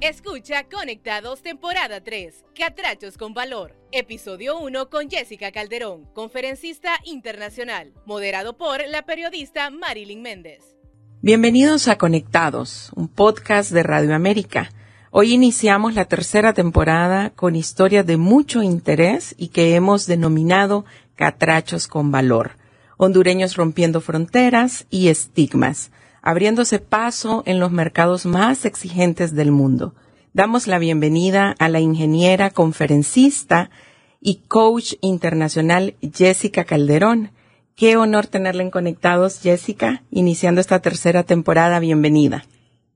Escucha Conectados temporada 3, Catrachos con Valor, episodio 1 con Jessica Calderón, conferencista internacional, moderado por la periodista Marilyn Méndez. Bienvenidos a Conectados, un podcast de Radio América. Hoy iniciamos la tercera temporada con historias de mucho interés y que hemos denominado Catrachos con Valor, hondureños rompiendo fronteras y estigmas abriéndose paso en los mercados más exigentes del mundo. Damos la bienvenida a la ingeniera, conferencista y coach internacional Jessica Calderón. Qué honor tenerla en Conectados, Jessica, iniciando esta tercera temporada. Bienvenida.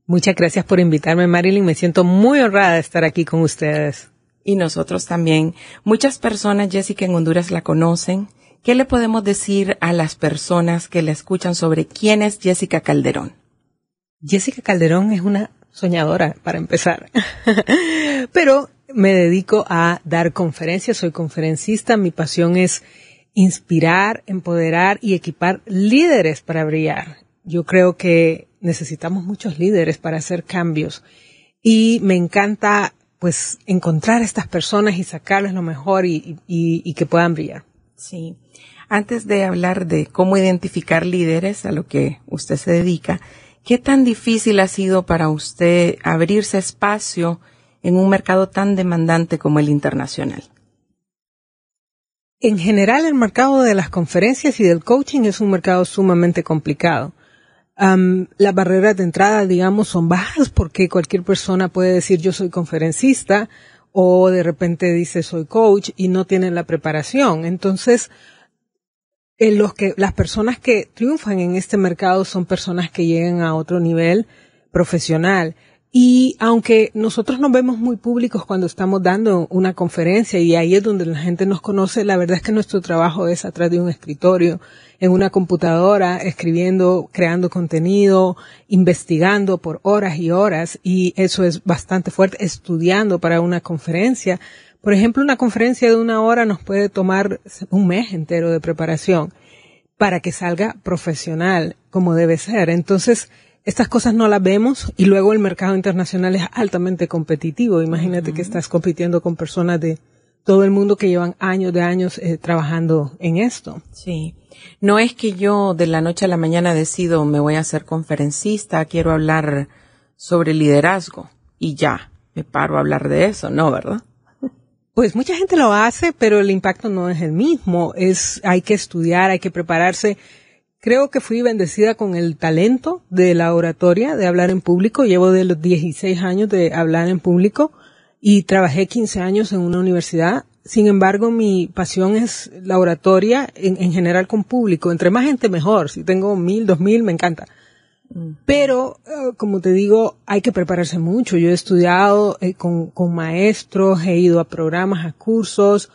Muchas gracias por invitarme, Marilyn. Me siento muy honrada de estar aquí con ustedes. Y nosotros también. Muchas personas, Jessica, en Honduras la conocen ¿Qué le podemos decir a las personas que le escuchan sobre quién es Jessica Calderón? Jessica Calderón es una soñadora, para empezar. Pero me dedico a dar conferencias, soy conferencista, mi pasión es inspirar, empoderar y equipar líderes para brillar. Yo creo que necesitamos muchos líderes para hacer cambios y me encanta pues encontrar a estas personas y sacarles lo mejor y, y que puedan brillar. Sí. Antes de hablar de cómo identificar líderes, a lo que usted se dedica, ¿qué tan difícil ha sido para usted abrirse espacio en un mercado tan demandante como el internacional? En general, el mercado de las conferencias y del coaching es un mercado sumamente complicado. las barreras de entrada, digamos, son bajas porque cualquier persona puede decir yo soy conferencista o de repente dice soy coach y no tienen la preparación. Entonces, en los que las personas que triunfan en este mercado son personas que llegan a otro nivel profesional. Y aunque nosotros nos vemos muy públicos cuando estamos dando una conferencia y ahí es donde la gente nos conoce, la verdad es que nuestro trabajo es atrás de un escritorio, en una computadora, escribiendo, creando contenido, investigando por horas y horas y eso es bastante fuerte, estudiando para una conferencia. Por ejemplo, una conferencia de una hora nos puede tomar un mes entero de preparación para que salga profesional como debe ser. Entonces, estas cosas no las vemos y luego el mercado internacional es altamente competitivo. Imagínate que estás compitiendo con personas de todo el mundo que llevan años de años eh, trabajando en esto. Sí. No es que yo de la noche a la mañana decido me voy a ser conferencista, quiero hablar sobre liderazgo y ya, me paro a hablar de eso, ¿no, verdad? Pues mucha gente lo hace, pero el impacto no es el mismo. Es, hay que estudiar, hay que prepararse. Creo que fui bendecida con el talento de la oratoria, de hablar en público. Llevo de los 16 años de hablar en público y trabajé 15 años en una universidad. Sin embargo, mi pasión es la oratoria en, general con público. Entre más gente mejor. Si tengo mil, dos mil, me encanta. Pero, eh, como te digo, hay que prepararse mucho. Yo he estudiado eh, con, con maestros, he ido a programas, a cursos,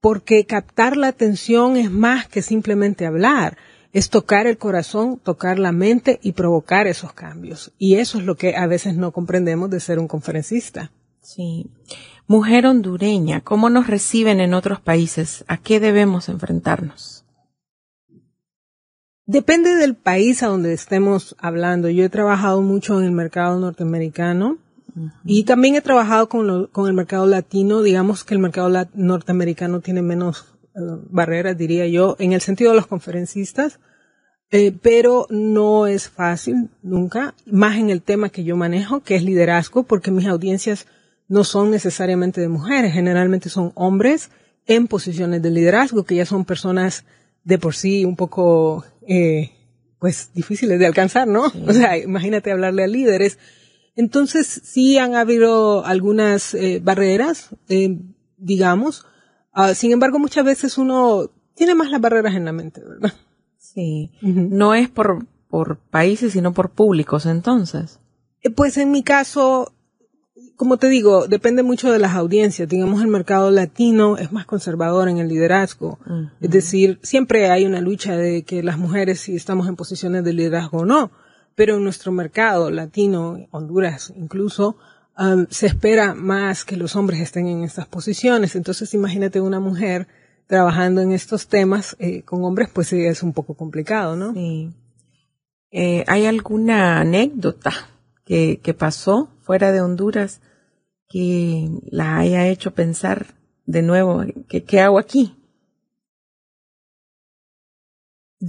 porque captar la atención es más que simplemente hablar es tocar el corazón, tocar la mente y provocar esos cambios. Y eso es lo que a veces no comprendemos de ser un conferencista. Sí. Mujer hondureña, ¿cómo nos reciben en otros países? ¿A qué debemos enfrentarnos? Depende del país a donde estemos hablando. Yo he trabajado mucho en el mercado norteamericano y también he trabajado con, con, el mercado latino. Digamos que el mercado norteamericano tiene menos eh, barreras, diría yo, en el sentido de los conferencistas, eh, pero no es fácil nunca, más en el tema que yo manejo, que es liderazgo, porque mis audiencias no son necesariamente de mujeres, generalmente son hombres en posiciones de liderazgo, que ya son personas de por sí un poco, eh, pues difíciles de alcanzar, ¿no? O sea, imagínate hablarle a líderes. Entonces, sí han habido algunas eh, barreras, eh, digamos, Ah, sin embargo, muchas veces uno tiene más las barreras en la mente, ¿verdad? Sí. No es por, por países, sino por públicos, entonces. Pues en mi caso, como te digo, depende mucho de las audiencias. Digamos, el mercado latino es más conservador en el liderazgo. Es decir, siempre hay una lucha de que las mujeres si estamos en posiciones de liderazgo o no. Pero en nuestro mercado latino, Honduras incluso, Um, se espera más que los hombres estén en estas posiciones. Entonces, imagínate una mujer trabajando en estos temas eh, con hombres, pues sí, es un poco complicado, ¿no? Sí. Eh, ¿Hay alguna anécdota que, que pasó fuera de Honduras que la haya hecho pensar de nuevo, ¿qué, qué hago aquí?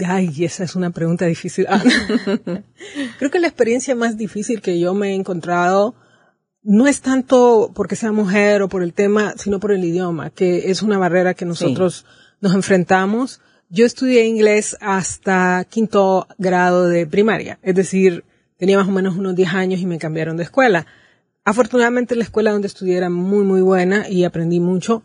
Ay, esa es una pregunta difícil. Ah. Creo que la experiencia más difícil que yo me he encontrado no es tanto porque sea mujer o por el tema, sino por el idioma, que es una barrera que nosotros nos enfrentamos. Yo estudié inglés hasta quinto grado de primaria, es decir, tenía más o menos unos 10 años y me cambiaron de escuela. Afortunadamente la escuela donde estudié era muy, muy buena y aprendí mucho,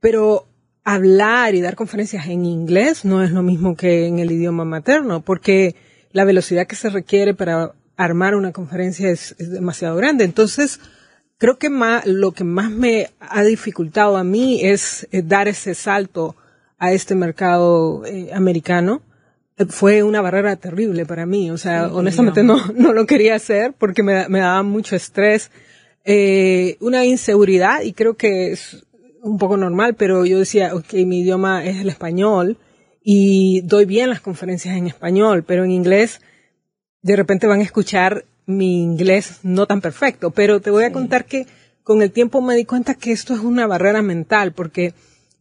pero hablar y dar conferencias en inglés no es lo mismo que en el idioma materno, porque la velocidad que se requiere para armar una conferencia es, demasiado grande. Entonces, creo que más, lo que más me ha dificultado a mí es, eh, dar ese salto a este mercado eh, americano. Eh, fue una barrera terrible para mí. O sea, honestamente no, no lo quería hacer porque me, me daba mucho estrés, una inseguridad y creo que es, un poco normal, pero yo decía, ok, mi idioma es el español y doy bien las conferencias en español, pero en inglés de repente van a escuchar mi inglés no tan perfecto, pero te voy a contar que con el tiempo me di cuenta que esto es una barrera mental porque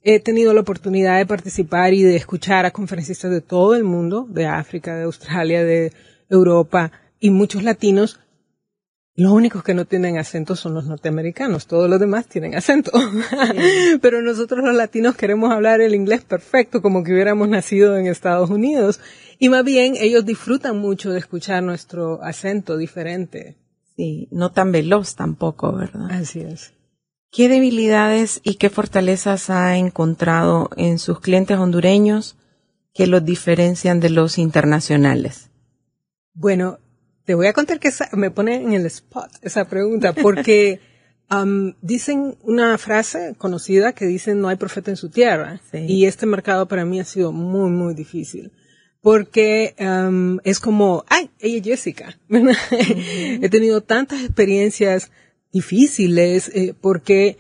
he tenido la oportunidad de participar y de escuchar a conferencistas de todo el mundo, de África, de Australia, de Europa y muchos latinos los únicos que no tienen acento son los norteamericanos, todos los demás tienen acento. Pero nosotros los latinos queremos hablar el inglés perfecto como que hubiéramos nacido en Estados Unidos. Y más bien ellos disfrutan mucho de escuchar nuestro acento diferente. Sí, no tan veloz tampoco, ¿verdad? Así es. ¿Qué debilidades y qué fortalezas ha encontrado en sus clientes hondureños que los diferencian de los internacionales? Bueno, te voy a contar que me pone en el spot esa pregunta, porque um, dicen una frase conocida que dicen no hay profeta en su tierra. Y este mercado para mí ha sido muy, muy difícil. Porque um, es como, ay, ella es Jessica. He tenido tantas experiencias difíciles eh, porque,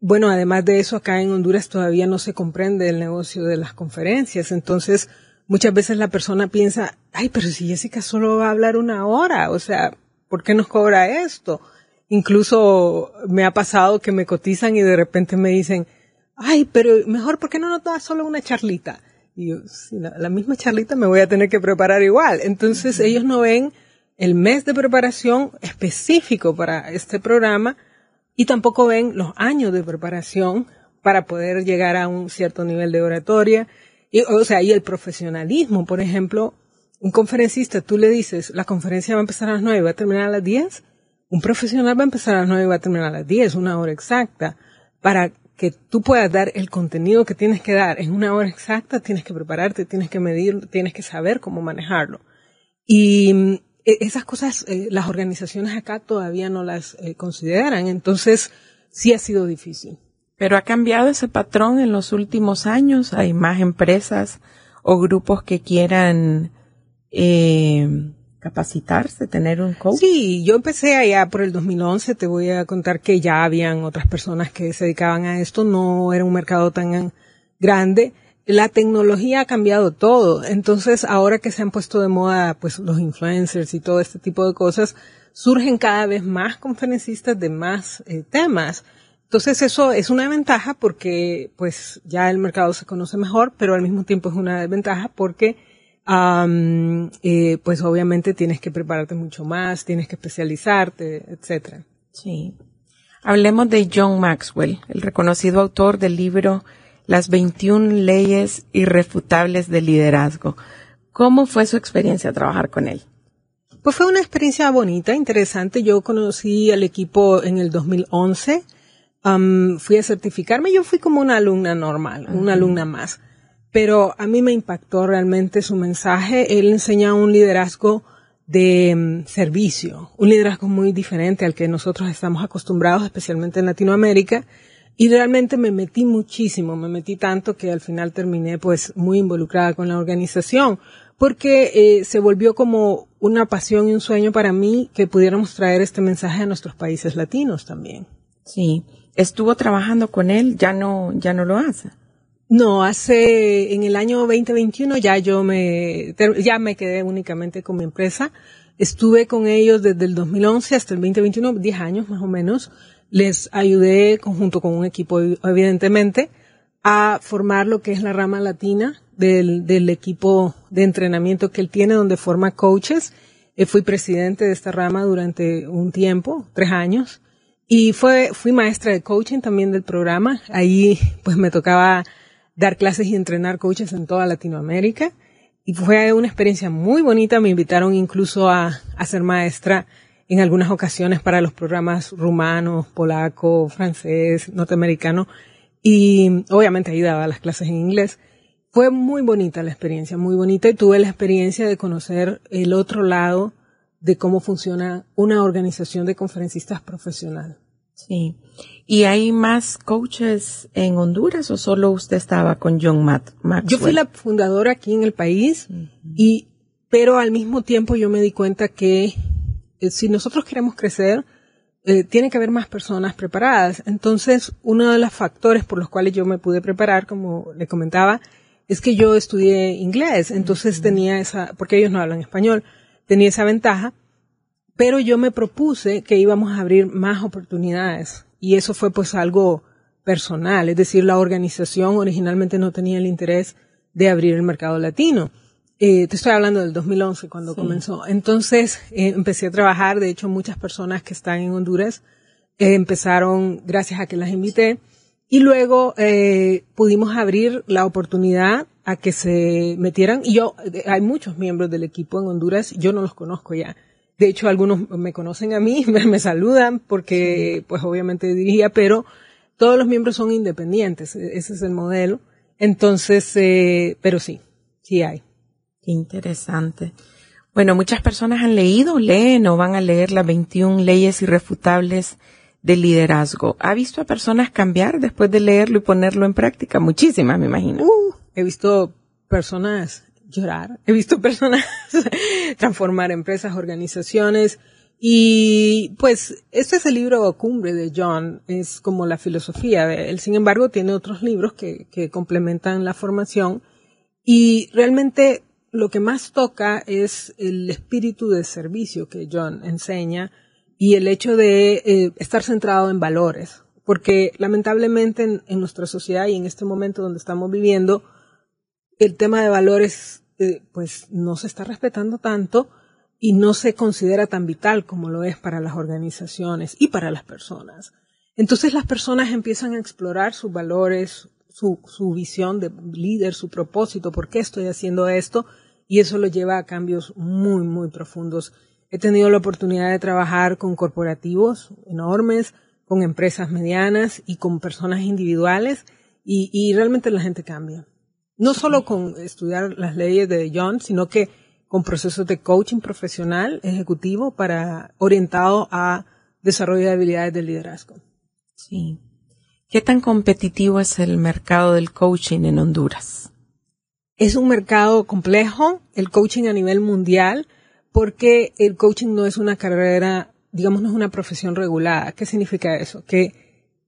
bueno, además de eso, acá en Honduras todavía no se comprende el negocio de las conferencias. Entonces, muchas veces la persona piensa, ay, pero si Jessica solo va a hablar una hora, o sea, ¿por qué nos cobra esto? Incluso me ha pasado que me cotizan y de repente me dicen, ay, pero mejor, ¿por qué no nos da solo una charlita? Y yo, si la, misma charlita me voy a tener que preparar igual. Entonces ellos no ven el mes de preparación específico para este programa y tampoco ven los años de preparación para poder llegar a un cierto nivel de oratoria y, o sea, y el profesionalismo, por ejemplo, un conferencista, tú le dices, la conferencia va a empezar a las nueve y va a terminar a las diez. Un profesional va a empezar a las nueve y va a terminar a las diez, una hora exacta. Para que tú puedas dar el contenido que tienes que dar en una hora exacta, tienes que prepararte, tienes que medir, tienes que saber cómo manejarlo. Y e, esas cosas eh, las organizaciones acá todavía no las eh, consideran, entonces sí ha sido difícil. Pero ha cambiado ese patrón en los últimos años. Hay más empresas o grupos que quieran eh, capacitarse, tener un coach. Sí, yo empecé allá por el 2011. Te voy a contar que ya habían otras personas que se dedicaban a esto. No era un mercado tan grande. La tecnología ha cambiado todo. Entonces, ahora que se han puesto de moda, pues, los influencers y todo este tipo de cosas, surgen cada vez más conferencistas de más eh, temas. Entonces eso es una ventaja porque pues ya el mercado se conoce mejor, pero al mismo tiempo es una desventaja porque eh, pues obviamente tienes que prepararte mucho más, tienes que especializarte, etcétera. Sí. Hablemos de John Maxwell, el reconocido autor del libro Las 21 leyes irrefutables del liderazgo. ¿Cómo fue su experiencia trabajar con él? Pues fue una experiencia bonita, interesante. Yo conocí al equipo en el 2011 fui a certificarme. Yo fui como una alumna normal, una alumna más. Pero a mí me impactó realmente su mensaje. Él enseña un liderazgo de mm, servicio, un liderazgo muy diferente al que nosotros estamos acostumbrados, especialmente en Latinoamérica. Y realmente me metí muchísimo, me metí tanto que al final terminé pues muy involucrada con la organización, porque eh, se volvió como una pasión y un sueño para mí que pudiéramos traer este mensaje a nuestros países latinos también. Sí estuvo trabajando con él, ya no, ya no lo hace. No, hace, en el año 2021 ya yo me, ya me quedé únicamente con mi empresa. Estuve con ellos desde el 2011 hasta el 2021, 10 años más o menos. Les ayudé conjunto con un equipo, evidentemente, a formar lo que es la rama latina del, del equipo de entrenamiento que él tiene, donde forma coaches. Eh, fui presidente de esta rama durante un tiempo, tres años. Y fue, fui maestra de coaching también del programa. Ahí pues me tocaba dar clases y entrenar coaches en toda Latinoamérica. Y fue una experiencia muy bonita. Me invitaron incluso a, a ser maestra en algunas ocasiones para los programas rumanos, polaco, francés, norteamericano. Y obviamente ahí daba las clases en inglés. Fue muy bonita la experiencia, muy bonita. Y tuve la experiencia de conocer el otro lado de cómo funciona una organización de conferencistas profesional. Sí. ¿Y hay más coaches en Honduras o solo usted estaba con John Matt Maxwell? Yo fui la fundadora aquí en el país y, pero al mismo tiempo yo me di cuenta que eh, si nosotros queremos crecer, eh, tiene que haber más personas preparadas. Entonces, uno de los factores por los cuales yo me pude preparar, como le comentaba, es que yo estudié inglés. Entonces tenía esa, porque ellos no hablan español, tenía esa ventaja. Pero yo me propuse que íbamos a abrir más oportunidades y eso fue pues algo personal, es decir, la organización originalmente no tenía el interés de abrir el mercado latino. Eh, te estoy hablando del 2011 cuando comenzó. Entonces eh, empecé a trabajar, de hecho muchas personas que están en Honduras eh, empezaron gracias a que las invité y luego pudimos abrir la oportunidad a que se metieran y yo, hay muchos miembros del equipo en Honduras, yo no los conozco ya de hecho, algunos me conocen a mí, me, saludan porque, pues obviamente dirigía, pero todos los miembros son independientes. E, ese es el modelo. Entonces, eh, pero sí, sí hay. Qué interesante. Bueno, muchas personas han leído, leen o van a leer las 21 leyes irrefutables del liderazgo. ¿Ha visto a personas cambiar después de leerlo y ponerlo en práctica? Muchísimas, me imagino. Uh, he visto personas llorar. He visto personas transformar empresas, organizaciones. Y pues este es el libro cumbre de John, es como la filosofía de él. Sin embargo, tiene otros libros que, que complementan la formación y realmente lo que más toca es el espíritu de servicio que John enseña y el hecho de eh, estar centrado en valores. Porque lamentablemente en, en nuestra sociedad y en este momento donde estamos viviendo, el tema de valores eh, pues no se está respetando tanto y no se considera tan vital como lo es para las organizaciones y para las personas. Entonces las personas empiezan a explorar sus valores, su, su visión de líder, su propósito, por qué estoy haciendo esto, y eso lo lleva a cambios muy, muy profundos. He tenido la oportunidad de trabajar con corporativos enormes, con empresas medianas y con personas individuales, y, y realmente la gente cambia. No solo con estudiar las leyes de John, sino que con procesos de coaching profesional, ejecutivo, para, orientado a desarrollo de habilidades de liderazgo. Sí. ¿Qué tan competitivo es el mercado del coaching en Honduras? Es un mercado complejo, el coaching a nivel mundial, porque el coaching no es una carrera, digamos, no es una profesión regulada. ¿Qué significa eso? Que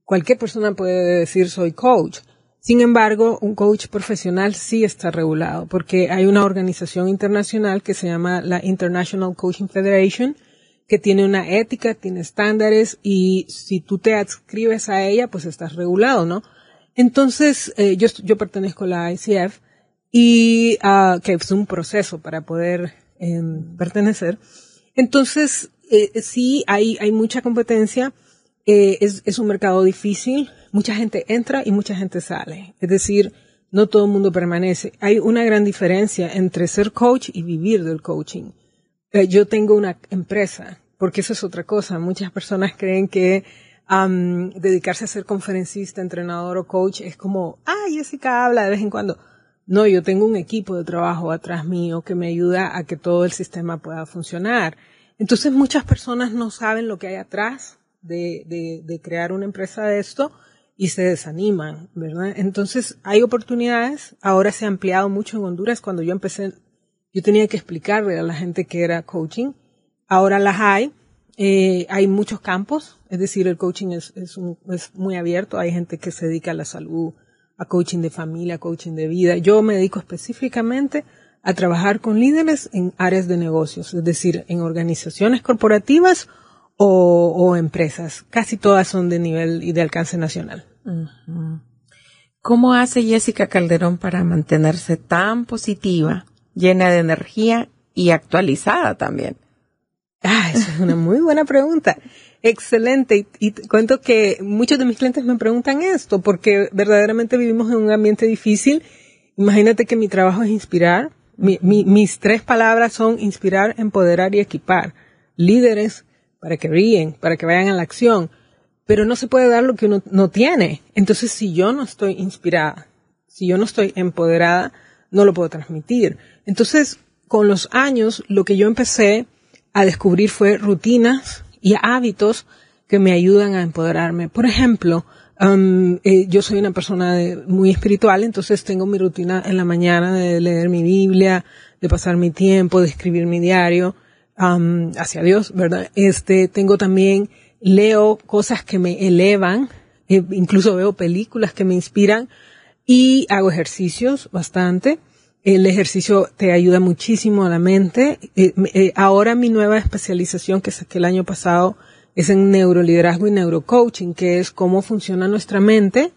cualquier persona puede decir soy coach, sin embargo, un coach profesional sí está regulado porque hay una organización internacional que se llama la International Coaching Federation que tiene una ética, tiene estándares y si tú te adscribes a ella, pues estás regulado, ¿no? Entonces, eh, yo, pertenezco a la ICF y uh, que es un proceso para poder eh, pertenecer. Entonces, eh, sí, hay, hay mucha competencia. Eh, es, es un mercado difícil mucha gente entra y mucha gente sale. Es decir, no todo el mundo permanece. Hay una gran diferencia entre ser coach y vivir del coaching. Eh, yo tengo una empresa, porque eso es otra cosa. Muchas personas creen que dedicarse a ser conferencista, entrenador o coach es como, ah, Jessica habla de vez en cuando. No, yo tengo un equipo de trabajo atrás mío que me ayuda a que todo el sistema pueda funcionar. Entonces muchas personas no saben lo que hay atrás de, de, de crear una empresa de esto y se desaniman, ¿verdad? Entonces hay oportunidades, ahora se ha ampliado mucho en Honduras, cuando yo empecé, yo tenía que explicarle a la gente que era coaching, ahora las hay, eh, hay muchos campos, es decir, el coaching es, es, es muy abierto, hay gente que se dedica a la salud, a coaching de familia, coaching de vida, yo me dedico específicamente a trabajar con líderes en áreas de negocios, es decir, en organizaciones corporativas o, empresas. Casi todas son de nivel y de alcance nacional. ¿Cómo hace Jessica Calderón para mantenerse tan positiva, llena de energía y actualizada también? Ah, esa es una muy buena pregunta. Excelente. Y, cuento que muchos de mis clientes me preguntan esto porque verdaderamente vivimos en un ambiente difícil. Imagínate que mi trabajo es inspirar. mis tres palabras son inspirar, empoderar y equipar. Líderes para que ríen, para que vayan a la acción pero no se puede dar lo que uno no tiene. Entonces, si yo no estoy inspirada, si yo no estoy empoderada, no lo puedo transmitir. Entonces, con los años, lo que yo empecé a descubrir fue rutinas y hábitos que me ayudan a empoderarme. Por ejemplo, um, eh, yo soy una persona muy espiritual, entonces tengo mi rutina en la mañana de leer mi Biblia, de pasar mi tiempo, de escribir mi diario um, hacia Dios, ¿verdad? Este, tengo también leo cosas que me elevan, eh, incluso veo películas que me inspiran y hago ejercicios bastante. El ejercicio te ayuda muchísimo a la mente. Eh, eh, ahora mi nueva especialización que saqué el año pasado es en neuroliderazgo y neurocoaching, que es cómo funciona nuestra mente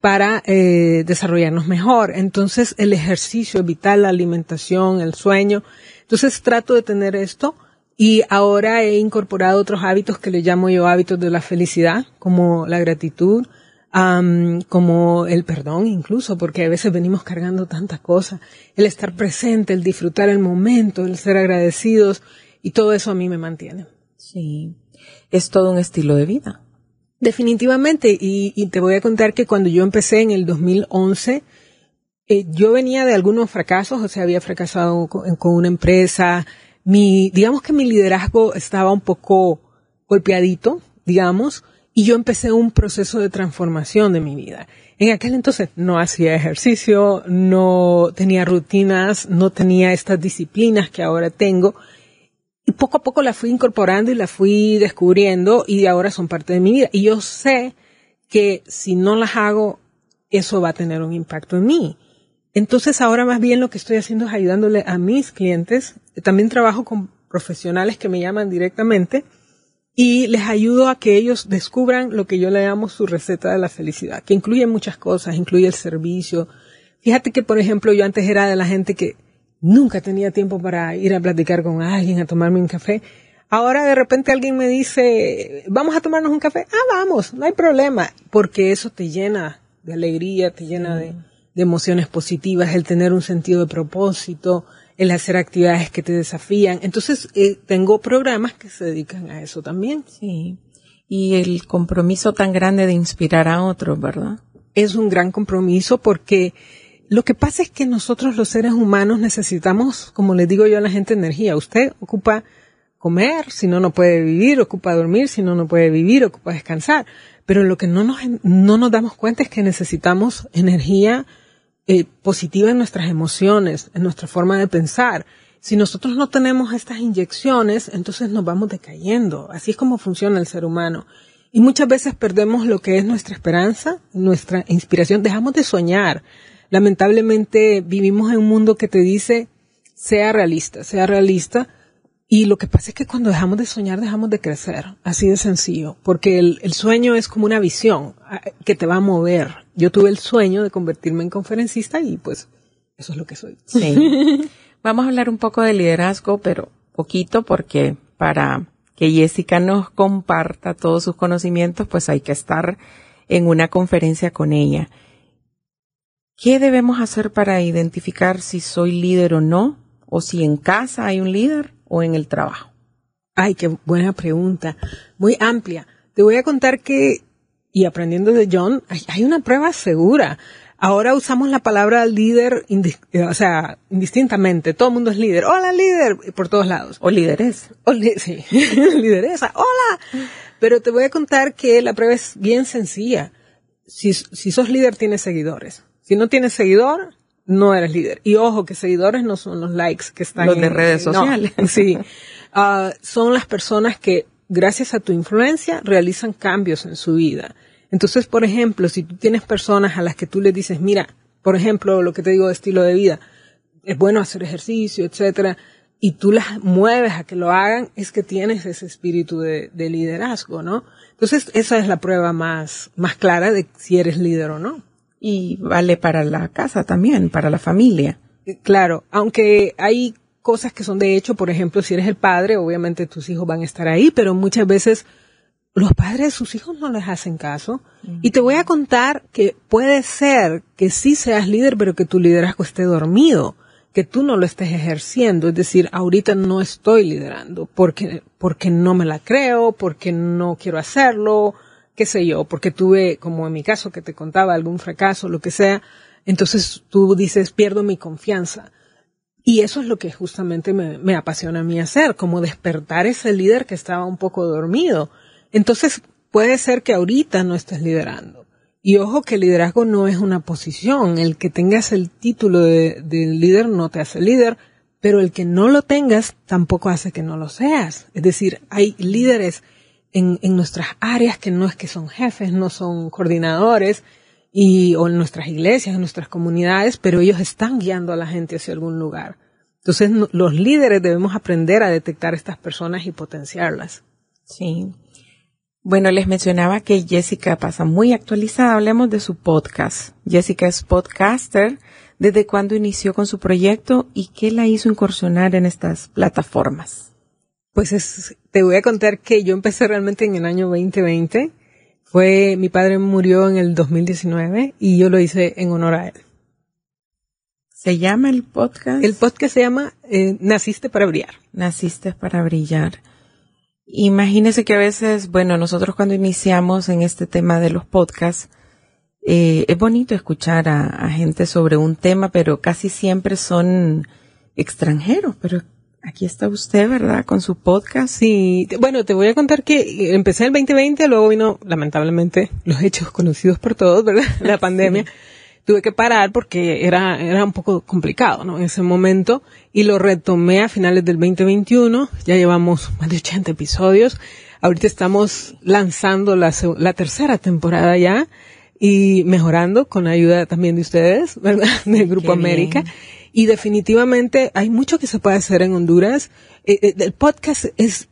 para desarrollarnos mejor. Entonces el ejercicio es vital, la alimentación, el sueño. Entonces trato de tener esto y ahora he incorporado otros hábitos que le llamo yo hábitos de la felicidad, como la gratitud, como el perdón incluso, porque a veces venimos cargando tantas cosas. El estar presente, el disfrutar el momento, el ser agradecidos, y todo eso a mí me mantiene. Sí. Es todo un estilo de vida. Definitivamente. Y, te voy a contar que cuando yo empecé en el 2011, eh, yo venía de algunos fracasos, o sea, había fracasado con una empresa, mi, digamos que mi liderazgo estaba un poco golpeadito, digamos, y yo empecé un proceso de transformación de mi vida. En aquel entonces no hacía ejercicio, no tenía rutinas, no tenía estas disciplinas que ahora tengo. Y poco a poco la fui incorporando y la fui descubriendo y ahora son parte de mi vida. Y yo sé que si no las hago, eso va a tener un impacto en mí. Entonces ahora más bien lo que estoy haciendo es ayudándole a mis clientes. También trabajo con profesionales que me llaman directamente y les ayudo a que ellos descubran lo que yo le llamo su receta de la felicidad, que incluye muchas cosas, incluye el servicio. Fíjate que, por ejemplo, yo antes era de la gente que nunca tenía tiempo para ir a platicar con alguien, a tomarme un café. Ahora de repente alguien me dice, vamos a tomarnos un café. Ah, vamos, no hay problema, porque eso te llena de alegría, te llena de de emociones positivas, el tener un sentido de propósito, el hacer actividades que te desafían. Entonces, eh, tengo programas que se dedican a eso también. Sí. Y el compromiso tan grande de inspirar a otros, ¿verdad? Es un gran compromiso porque lo que pasa es que nosotros los seres humanos necesitamos, como les digo yo a la gente, energía. Usted ocupa comer, si no, no puede vivir, ocupa dormir, si no, no puede vivir, ocupa descansar. Pero lo que no nos, no nos damos cuenta es que necesitamos energía eh, positiva en nuestras emociones, en nuestra forma de pensar. Si nosotros no tenemos estas inyecciones, entonces nos vamos decayendo. Así es como funciona el ser humano. Y muchas veces perdemos lo que es nuestra esperanza, nuestra inspiración, dejamos de soñar. Lamentablemente vivimos en un mundo que te dice, sea realista, sea realista, y lo que pasa es que cuando dejamos de soñar, dejamos de crecer. Así de sencillo. Porque el, sueño es como una visión ah, que te va a mover. Yo tuve el sueño de convertirme en conferencista y pues eso es lo que soy. Sí. Vamos a hablar un poco de liderazgo, pero poquito porque para que Jessica nos comparta todos sus conocimientos, pues hay que estar en una conferencia con ella. ¿Qué debemos hacer para identificar si soy líder o no? ¿O si en casa hay un líder? O en el trabajo? Ay, qué buena pregunta. Muy amplia. Te voy a contar que, y aprendiendo de John, hay, una prueba segura. Ahora usamos la palabra líder, eh, o sea, indistintamente. Todo el mundo es líder. Hola, líder, por todos lados. O líderes. O sí, lideresa. Hola. Pero te voy a contar que la prueba es bien sencilla. Si, si sos líder, tienes seguidores. Si no tienes seguidor, no eres líder. Y ojo, que seguidores no son los likes que están los de redes sociales. sí. Ah, son las personas que, gracias a tu influencia, realizan cambios en su vida. Entonces, por ejemplo, si tú tienes personas a las que tú le dices, mira, por ejemplo, lo que te digo de estilo de vida, es bueno hacer ejercicio, etcétera, y tú las mueves a que lo hagan, es que tienes ese espíritu de, de liderazgo, ¿no? Entonces, esa es la prueba más, más clara de si eres líder o no. Y vale para la casa también, para la familia. Claro, aunque hay cosas que son de hecho, por ejemplo, si eres el padre, obviamente tus hijos van a estar ahí, pero muchas veces los padres de sus hijos no les hacen caso. Y te voy a contar que puede ser que sí seas líder, pero que tu liderazgo esté dormido, que tú no lo estés ejerciendo. Es decir, ahorita no estoy liderando porque, porque no me la creo, porque no quiero hacerlo, qué sé yo, porque tuve, como en mi caso que te contaba, algún fracaso, lo que sea. Entonces tú dices, pierdo mi confianza. Y eso es lo que justamente me, apasiona a mí hacer, como despertar ese líder que estaba un poco dormido. Entonces puede ser que ahorita no estés liderando. Y ojo que el liderazgo no es una posición. El que tengas el título de, de líder no te hace líder, pero el que no lo tengas tampoco hace que no lo seas. Es decir, hay líderes en, en nuestras áreas que no es que son jefes, no son coordinadores, y, o en nuestras iglesias, en nuestras comunidades, pero ellos están guiando a la gente hacia algún lugar. Entonces, los líderes debemos aprender a detectar estas personas y potenciarlas. Sí. Bueno, les mencionaba que Jessica pasa muy actualizada. Hablemos de su podcast. Jessica es podcaster. ¿Desde cuándo inició con su proyecto y qué la hizo incursionar en estas plataformas? Pues es, te voy a contar que yo empecé realmente en el año 2020 fue, mi padre murió en el 2019 y yo lo hice en honor a él. ¿Se llama el podcast? El podcast se llama eh, Naciste para brillar. Naciste para brillar. Imagínese que a veces, bueno, nosotros cuando iniciamos en este tema de los podcasts, eh, es bonito escuchar a, a, gente sobre un tema, pero casi siempre son extranjeros, pero Aquí está usted, ¿verdad? Con su podcast. Sí, bueno, te voy a contar que empecé el 2020, luego vino, lamentablemente, los hechos conocidos por todos, ¿verdad? La pandemia. Tuve que parar porque era, era un poco complicado, ¿no? En ese momento. Y lo retomé a finales del 2021. Ya llevamos más de 80 episodios. Ahorita estamos lanzando la, la tercera temporada ya y mejorando con ayuda también de ustedes, ¿verdad? Del Grupo Qué América. Bien. Y definitivamente hay mucho que se puede hacer en Honduras. Eh, eh, el podcast es,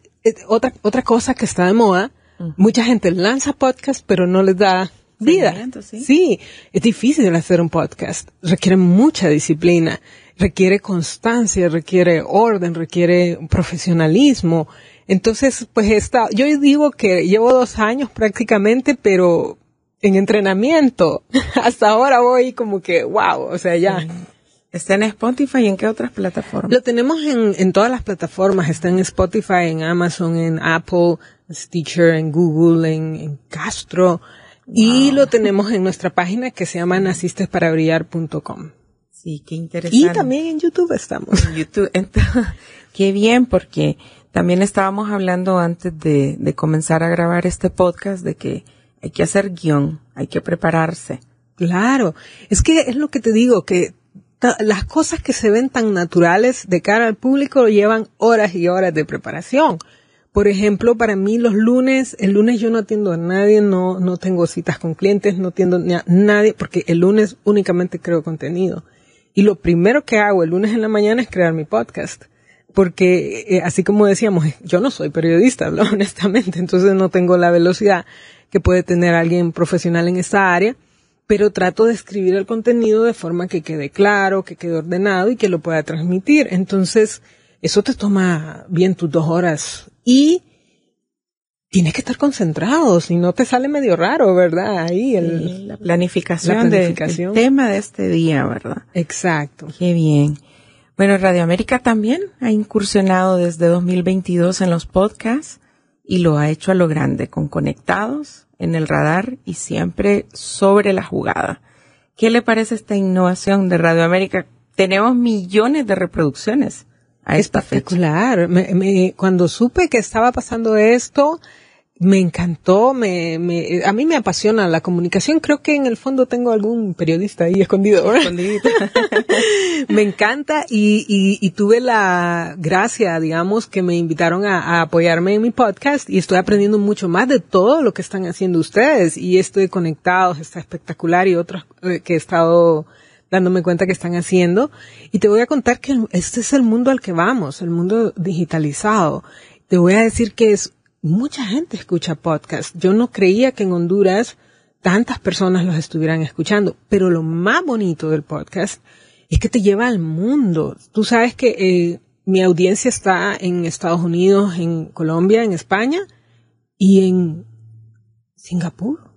otra, otra cosa que está de moda. Uh -huh. Mucha gente lanza podcast, pero no les da vida. ¿sí? sí, es difícil hacer un podcast. Requiere mucha disciplina, requiere constancia, requiere orden, requiere profesionalismo. Entonces, pues está, yo digo que llevo dos años prácticamente, pero en entrenamiento. Hasta ahora voy como que, wow, o sea, ya. ¿Está en Spotify y en qué otras plataformas? Lo tenemos en, en todas las plataformas. Está en Spotify, en Amazon, en Apple, Stitcher, en Google, en, en Castro. Wow. Y lo tenemos en nuestra página que se llama nacistesparabrillar.com. Sí, qué interesante. Y también en YouTube estamos. En YouTube. Entonces, qué bien, porque también estábamos hablando antes de, de comenzar a grabar este podcast de que hay que hacer guion, hay que prepararse. Claro, es que es lo que te digo, que las cosas que se ven tan naturales de cara al público llevan horas y horas de preparación. Por ejemplo, para mí los lunes, el lunes yo no atiendo a nadie, no, no tengo citas con clientes, no atiendo a nadie, porque el lunes únicamente creo contenido. Y lo primero que hago el lunes en la mañana es crear mi podcast. Porque, eh, así como decíamos, yo no soy periodista, honestamente, entonces no tengo la velocidad que puede tener alguien profesional en esta área pero trato de escribir el contenido de forma que quede claro, que quede ordenado y que lo pueda transmitir. Entonces, eso te toma bien tus dos horas y tienes que estar concentrado, si no te sale medio raro, ¿verdad? Ahí el, sí, la planificación, la planificación. del tema de este día, ¿verdad? Exacto. Qué bien. Bueno, Radio América también ha incursionado desde 2022 en los podcasts y lo ha hecho a lo grande, con conectados en el radar y siempre sobre la jugada. ¿Qué le parece esta innovación de Radio América? Tenemos millones de reproducciones a esta Espectacular. Me, me, cuando supe que estaba pasando esto, me encantó, me, me, a mí me apasiona la comunicación. Creo que en el fondo tengo algún periodista ahí escondido. me encanta y, y, y, tuve la gracia, digamos, que me invitaron a, a, apoyarme en mi podcast y estoy aprendiendo mucho más de todo lo que están haciendo ustedes y estoy conectado, está espectacular y otros eh, que he estado dándome cuenta que están haciendo. Y te voy a contar que este es el mundo al que vamos, el mundo digitalizado. Te voy a decir que es mucha gente escucha podcast. Yo no creía que en Honduras tantas personas los estuvieran escuchando, pero lo más bonito del podcast es que te lleva al mundo. Tú sabes que eh, mi audiencia está en Estados Unidos, en Colombia, en España y en Singapur.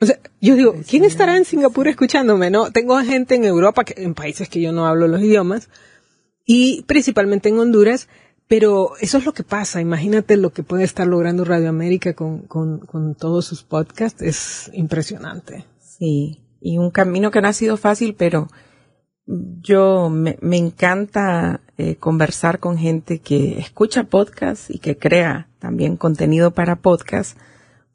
O sea, yo digo, ¿quién estará en Singapur escuchándome? No, tengo gente en Europa, que, en países que yo no hablo los idiomas, y principalmente en Honduras, pero eso es lo que pasa. Imagínate lo que puede estar logrando Radio América con, con, con todos sus podcasts. Es impresionante. Sí, y un camino que no ha sido fácil, pero yo me, me encanta eh, conversar con gente que escucha podcasts y que crea también contenido para podcasts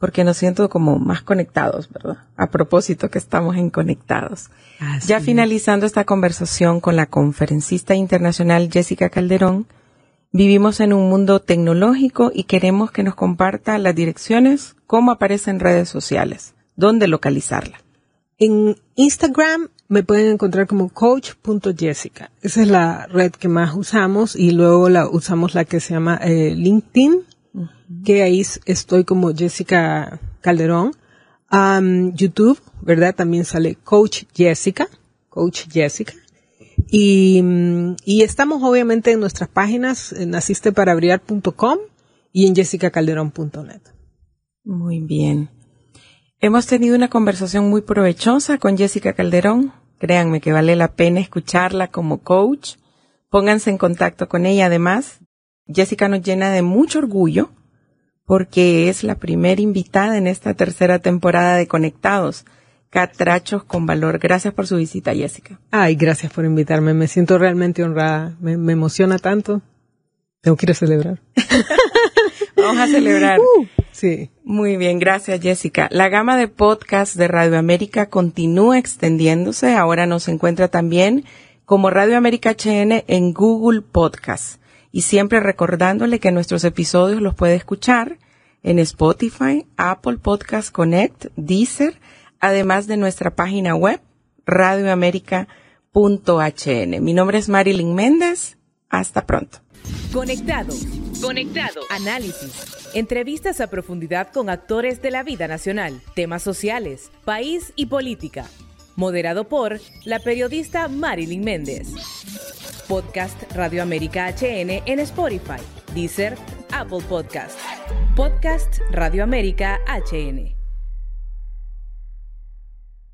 porque nos siento como más conectados, ¿verdad? A propósito que estamos en conectados. ya finalizando esta conversación con la conferencista internacional Jessica Calderón, vivimos en un mundo tecnológico y queremos que nos comparta las direcciones, cómo aparece en redes sociales, dónde localizarla. En Instagram me pueden encontrar como coach.jessica. Esa es la red que más usamos y luego la usamos la que se llama eh, LinkedIn que ahí estoy como Jessica Calderón. YouTube, ¿verdad? También sale Coach Jessica, Coach Jessica. Y, y estamos obviamente en nuestras páginas, en y en jessicacalderón.net. Muy bien. Hemos tenido una conversación muy provechosa con Jessica Calderón. Créanme que vale la pena escucharla como coach. Pónganse en contacto con ella. Además, Jessica nos llena de mucho orgullo porque es la primera invitada en esta tercera temporada de Conectados. Catrachos con valor. Gracias por su visita, Jessica. Ay, gracias por invitarme. Me siento realmente honrada. Me, emociona tanto. Tengo que ir a celebrar. Vamos a celebrar. Uh, sí. Muy bien, gracias Jessica. La gama de podcasts de Radio América continúa extendiéndose. Ahora nos encuentra también como Radio América HN en Google Podcasts y siempre recordándole que nuestros episodios los puede escuchar en Spotify, Apple Podcast Connect, Deezer, además de nuestra página web radioamerica.hn. Mi nombre es Marilyn Méndez. Hasta pronto. Conectado. Conectado. Análisis. Entrevistas a profundidad con actores de la vida nacional, temas sociales, país y política. Moderado por la periodista Marilyn Méndez. Podcast Radio América HN en Spotify, Deezer, Apple Podcast. Podcast Radio América HN.